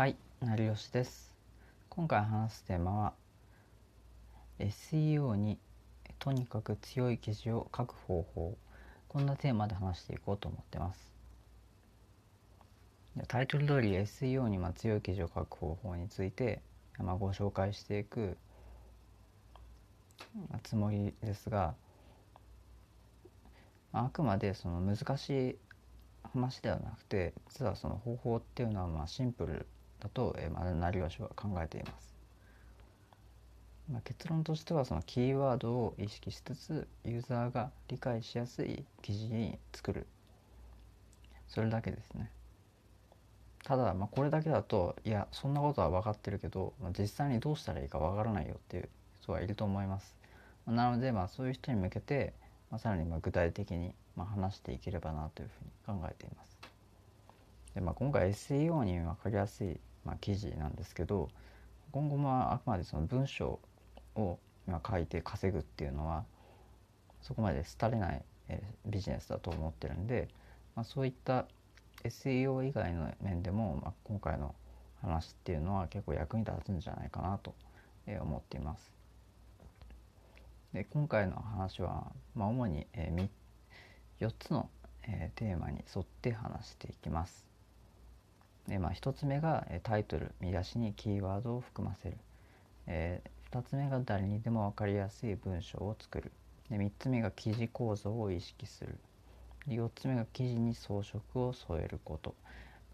はい、成吉です。今回話すテーマは SEO にとにかく強い記事を書く方法こんなテーマで話していこうと思ってます。タイトル通り SEO にま強い記事を書く方法について、まご紹介していくつもりですがあくまでその難しい話ではなくて実はその方法っていうのはまシンプルだと、えー、まあ、成吉は考えています。まあ、結論としてはそのキーワードを意識しつつユーザーが理解しやすい記事に作るそれだけですね。ただまあこれだけだといやそんなことは分かってるけど、まあ、実際にどうしたらいいか分からないよっていう人はいると思います。なのでまあそういう人に向けて、まあ、さらにまあ具体的にまあ話していければなというふうに考えています。でまあ、今回 SEO に分かりやすいまあ、記事なんですけど今後もあくまでその文章を今書いて稼ぐっていうのはそこまで廃れない、えー、ビジネスだと思ってるんで、まあ、そういった SEO 以外の面でも、まあ、今回の話っていうのは結構役に立つんじゃないかなと思っています。で今回の話は、まあ、主に、えー、4つの、えー、テーマに沿って話していきます。で、まあ、1つ目がタイトル見出しにキーワードを含ませる、えー、2つ目が誰にでも分かりやすい文章を作る。で3つ目が記事構造を意識する。で4つ目が記事に装飾を添えること。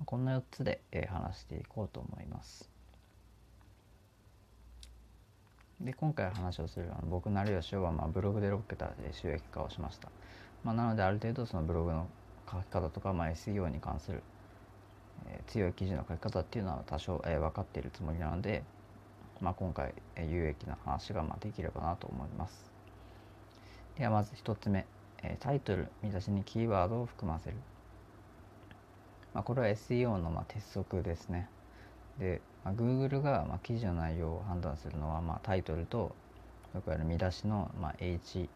こんな4つで、えー、話していこうと思います。で今回話をするあの僕成吉はまあブログで6桁で収益化をしました、まあ、なのである程度そのブログの書き方とか、まあ、SEO に関するえ強い記事の書き方っていうのは多少、え分かっているつもりなので、まあ、今回、え有益な話がまできればなと思います。ではまず1つ目、えタイトル見出しにキーワードを含ませる。まあ、これは SEO のま鉄則ですね。で、まあ、Google がま記事の内容を判断するのはまタイトルとよくある見出しのま H1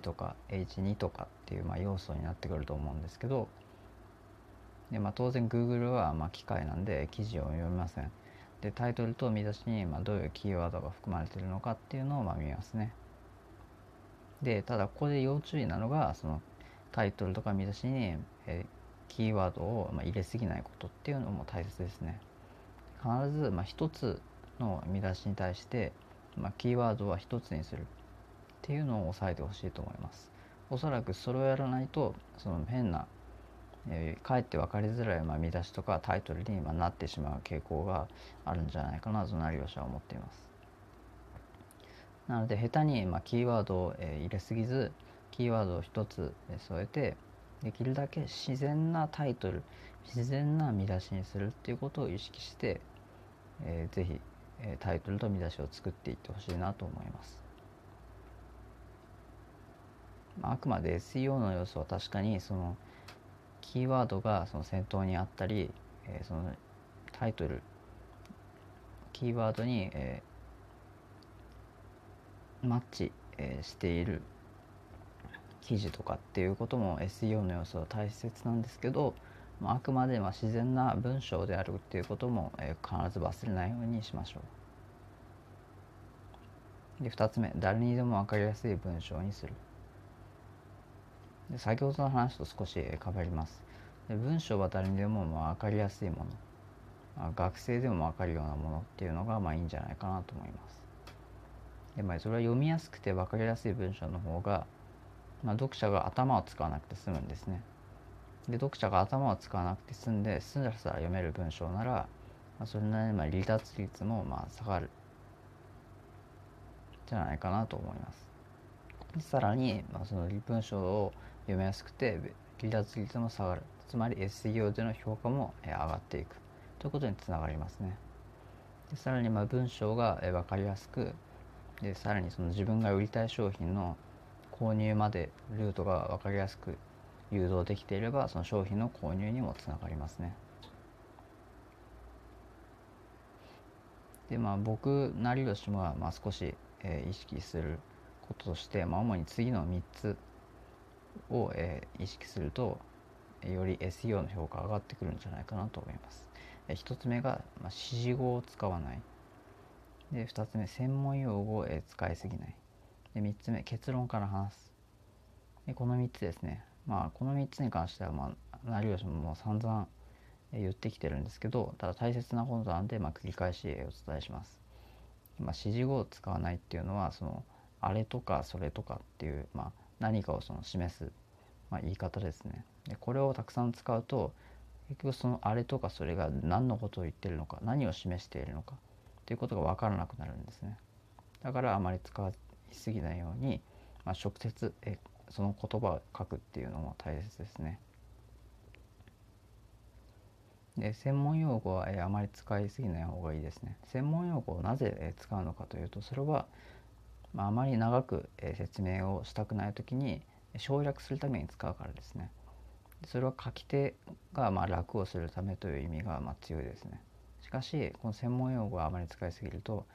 とか H2 とかっていうま要素になってくると思うんですけどで、まあ、当然 Google はまあ機械なんで記事を読みません。でタイトルと見出しにまあどういうキーワードが含まれているのかっていうのをまあ見ますね。でただここで要注意なのがそのタイトルとか見出しに、え、キーワードをまあ入れすぎないことっていうのも大切ですね。必ずまあ一つの見出しに対して、まあ、キーワードは一つにするっていうのを押さえてほしいと思います。おそらくそれをやらないとその変なえー、かえって分かりづらい、まあ、見出しとかタイトルに、まあ、なってしまう傾向があるんじゃないかなと成吉は思っています。なので下手に、まあ、キーワードを、えー、入れすぎずキーワードを一つ、えー、添えてできるだけ自然なタイトル自然な見出しにするっていうことを意識して、えー、ぜひ、えー、タイトルと見出しを作っていってほしいなと思います。まあくまで SEO の要素は確かにそのキーワードがその先頭にあったり、えー、そのタイトルキーワードに、えー、マッチ、えー、している記事とかっていうことも SEO の要素は大切なんですけど、まあ、あくまでま自然な文章であるっていうことも、えー、必ず忘れないようにしましょう。で2つ目誰にでも分かりやすい文章にする。で先ほどの話と少しかぶります。で文章は誰にでもまあ分かりやすいもの。ま学生でも分かるようなものっていうのがまあいいんじゃないかなと思います。で、まあ、それは読みやすくて分かりやすい文章の方が、まあ、読者が頭を使わなくて済むんですね。で読者が頭を使わなくて済んでスラスラ読める文章なら、まあ、それなりにまあ離脱率もまあ下がる。じゃないかなと思います。さらに、まあ、その文章を読みやすくて離脱率も下がる。つまり SEO での評価も上がっていく。ということにつながりますね。でさらにまあ文章が分かりやすくでさらにその自分が売りたい商品の購入までルートが分かりやすく誘導できていればその商品の購入にもつながりますね。でまあ僕成吉もまあ少し、え、意識することとして、まあ、主に次の3つを、えー、意識するとより SEO の評価が上がってくるんじゃないかなと思います。1つ目が、まあ、指示語を使わないで2つ目専門用語を、え使いすぎないで3つ目結論から話すでこの3つですねまあこの3つに関してはまあ成吉ももう散々言ってきてるんですけどただ大切なことなんで、まあ、繰り返しお伝えします。まあ、指示語を使わないっていうのはそのあれとかそれとかっていう、まあ、何かをその示す、まあ、言い方ですね。でこれをたくさん使うと結局そのあれとかそれが何のことを言ってるのか何を示しているのかということが分からなくなるんですね。だからあまり使いすぎないように、まあ、直接えその言葉を書くっていうのも大切ですね。で専門用語は、え、あまり使いすぎない方がいいですね。専門用語をなぜ、え、使うのかというとそれは、まあ、あまり長く、え、説明をしたくない時に省略するために使うからですね。それは書き手がまあ楽をするためという意味がまあ強いですね。しかしこの専門用語はあまり使いすぎると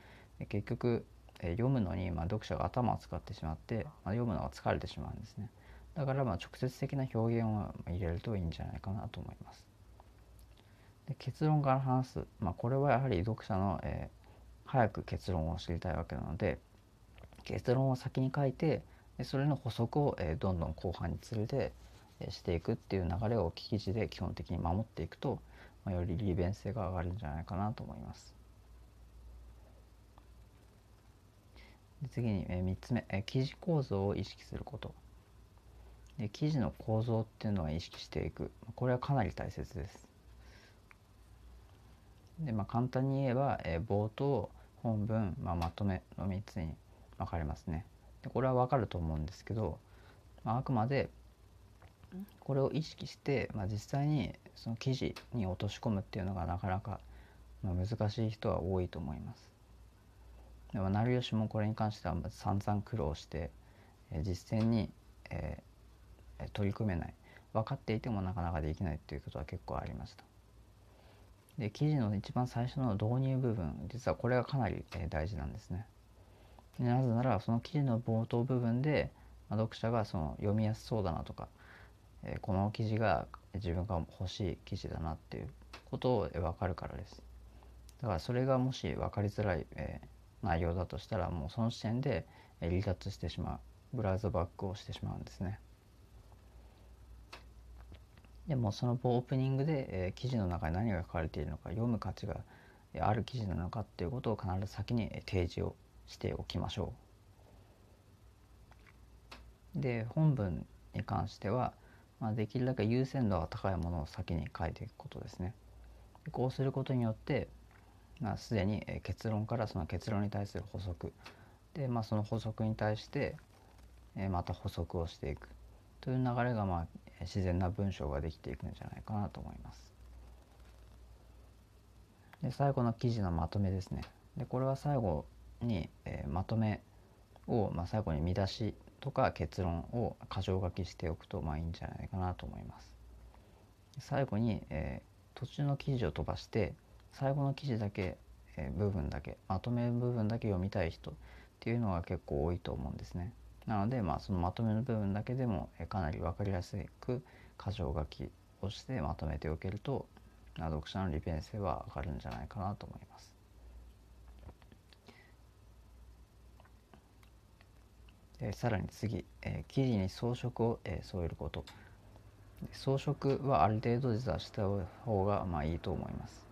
結局読むのにまあ読者が頭を使ってしまって、まあ、読むのが疲れてしまうんですね。だからまあ直接的な表現を入れるといいんじゃないかなと思います。で結論から話す、まあ、これはやはり読者の、えー、早く結論を知りたいわけなので結論を先に書いてでそれの補足を、えー、どんどん後半に連れて、えー、していくっていう流れを記事で基本的に守っていくと、まあ、より利便性が上がるんじゃないかなと思います。次に、えー、3つ目、えー、記事構造を意識すること。で記事の構造っていうのは意識していく。これはかなり大切です。で、まあ、簡単に言えば、えー、冒頭本文、まあ、まとめの3つに分かれますねでこれは分かると思うんですけど、まあ、あくまでこれを意識して、まあ、実際にその記事に落とし込むっていうのがなかなか、まあ、難しい人は多いと思います。でも成吉もこれに関しては散々苦労して、え、実践に、えー、取り組めない分かっていてもなかなかできないっていうことは結構ありました。で記事の一番最初の導入部分実はこれがかなり、え、大事なんですね。なぜならその記事の冒頭部分で、まあ、読者がその読みやすそうだなとか、えー、この記事が自分が欲しい記事だなっていうことを、分かるからです。だからそれがもし分かりづらい、えー、内容だとしたらもうその時点で離脱してしまうブラウザバックをしてしまうんですね。でもそのオープニングで、えー、記事の中に何が書かれているのか読む価値がある記事なのかっていうことを必ず先に提示をしておきましょう。で本文に関しては、まあ、できるだけ優先度が高いものを先に書いていくことですね。こうすることによってまあ、すでに結論からその結論に対する補足で、まあ、その補足に対してまた補足をしていくという流れが、まあ、自然な文章ができていくんじゃないかなと思います。で最後の記事のまとめですね。でこれは最後に、えー、まとめを、まあ、最後に見出しとか結論を箇条書きしておくとまあいいんじゃないかなと思います。最後に、えー、途中の記事を飛ばして最後の記事だけ、えー、部分だけまとめ部分だけ読みたい人っていうのが結構多いと思うんですね。なので、まあ、そのまとめの部分だけでも、えー、かなり分かりやすく箇条書きをしてまとめておけると読者の利便性は上がるんじゃないかなと思います。でさらに次、えー、記事に装飾を、え、添えること装飾はある程度実はした方がまあいいと思います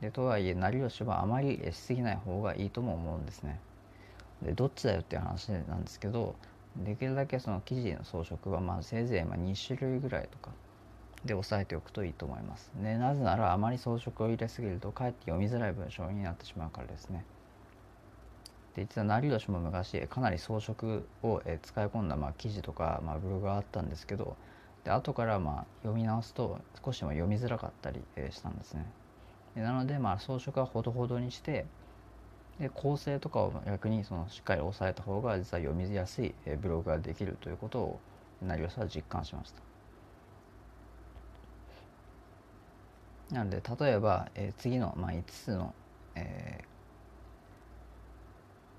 でとはいえ成吉はあまりしすぎない方がいいとも思うんですね。でどっちだよっていう話なんですけどできるだけその生地の装飾はまあせいぜいま2種類ぐらいとかで押さえておくといいと思います。でなぜならあまり装飾を入れすぎるとかえって読みづらい文章になってしまうからですね。で実は成吉も昔かなり装飾を使い込んだまあ記事とかまあブログがあったんですけどで後からまあ読み直すと少しも読みづらかったりしたんですね。なのでまあ装飾はほどほどにしてで構成とかを逆にそのしっかり押さえた方が実は読みやすいブログができるということを成吉は実感しました。なので例えば、えー、次の、まあ、5つの、えー、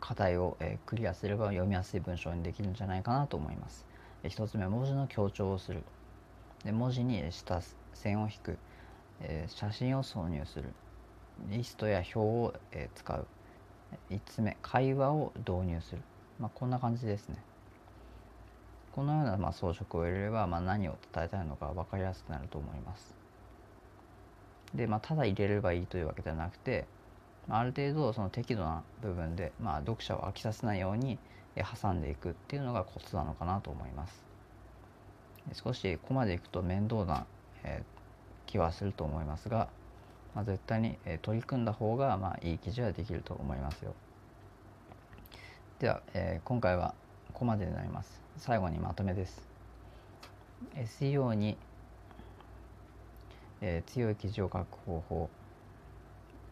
課題を、え、クリアすれば読みやすい文章にできるんじゃないかなと思います。え、1つ目文字の強調をする。で文字に下線を引く。え、写真を挿入する。リストや表を、え、使う。5つ目会話を導入する、まあ、こんな感じですね。このようなまあ装飾を入れれば、まあ、何を伝えたいのか分かりやすくなると思います。で、まあ、ただ入れればいいというわけではなくてある程度その適度な部分で、まあ、読者を飽きさせないように挟んでいくっていうのがコツなのかなと思います。少しここまでいくと面倒な、えー、気はすると思いますが、まあ、絶対に、え、取り組んだ方が、まあ、いい記事はできると思いますよ。では、えー、今回はここまでになります。最後にまとめです。SEO に、えー、強い記事を書く方法。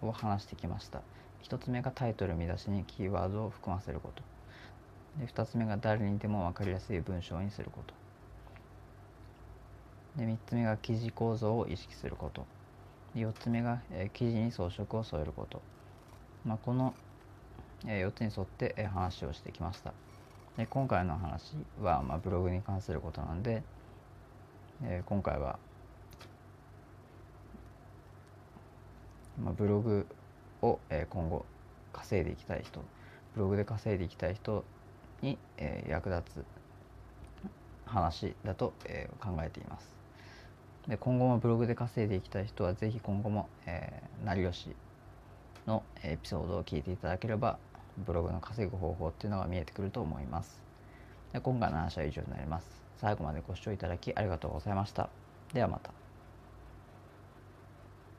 を話してきました。1つ目がタイトル見出しにキーワードを含ませること。で2つ目が誰にでも分かりやすい文章にすること。で3つ目が記事構造を意識すること。4つ目が、えー、記事に装飾を添えること、まあ、この、えー、4つに沿って、えー、話をしてきました。で今回の話は、まあ、ブログに関することなんで、えー、今回はまあ、ブログを、え今後稼いでいきたい人ブログで稼いでいきたい人に、え役立つ話だと、え考えています。で今後もブログで稼いでいきたい人は是非今後も、えー、成吉のエピソードを聞いていただければブログの稼ぐ方法っていうのが見えてくると思います。で今回の話は以上になります。最後までご視聴いただきありがとうございました。ではまた。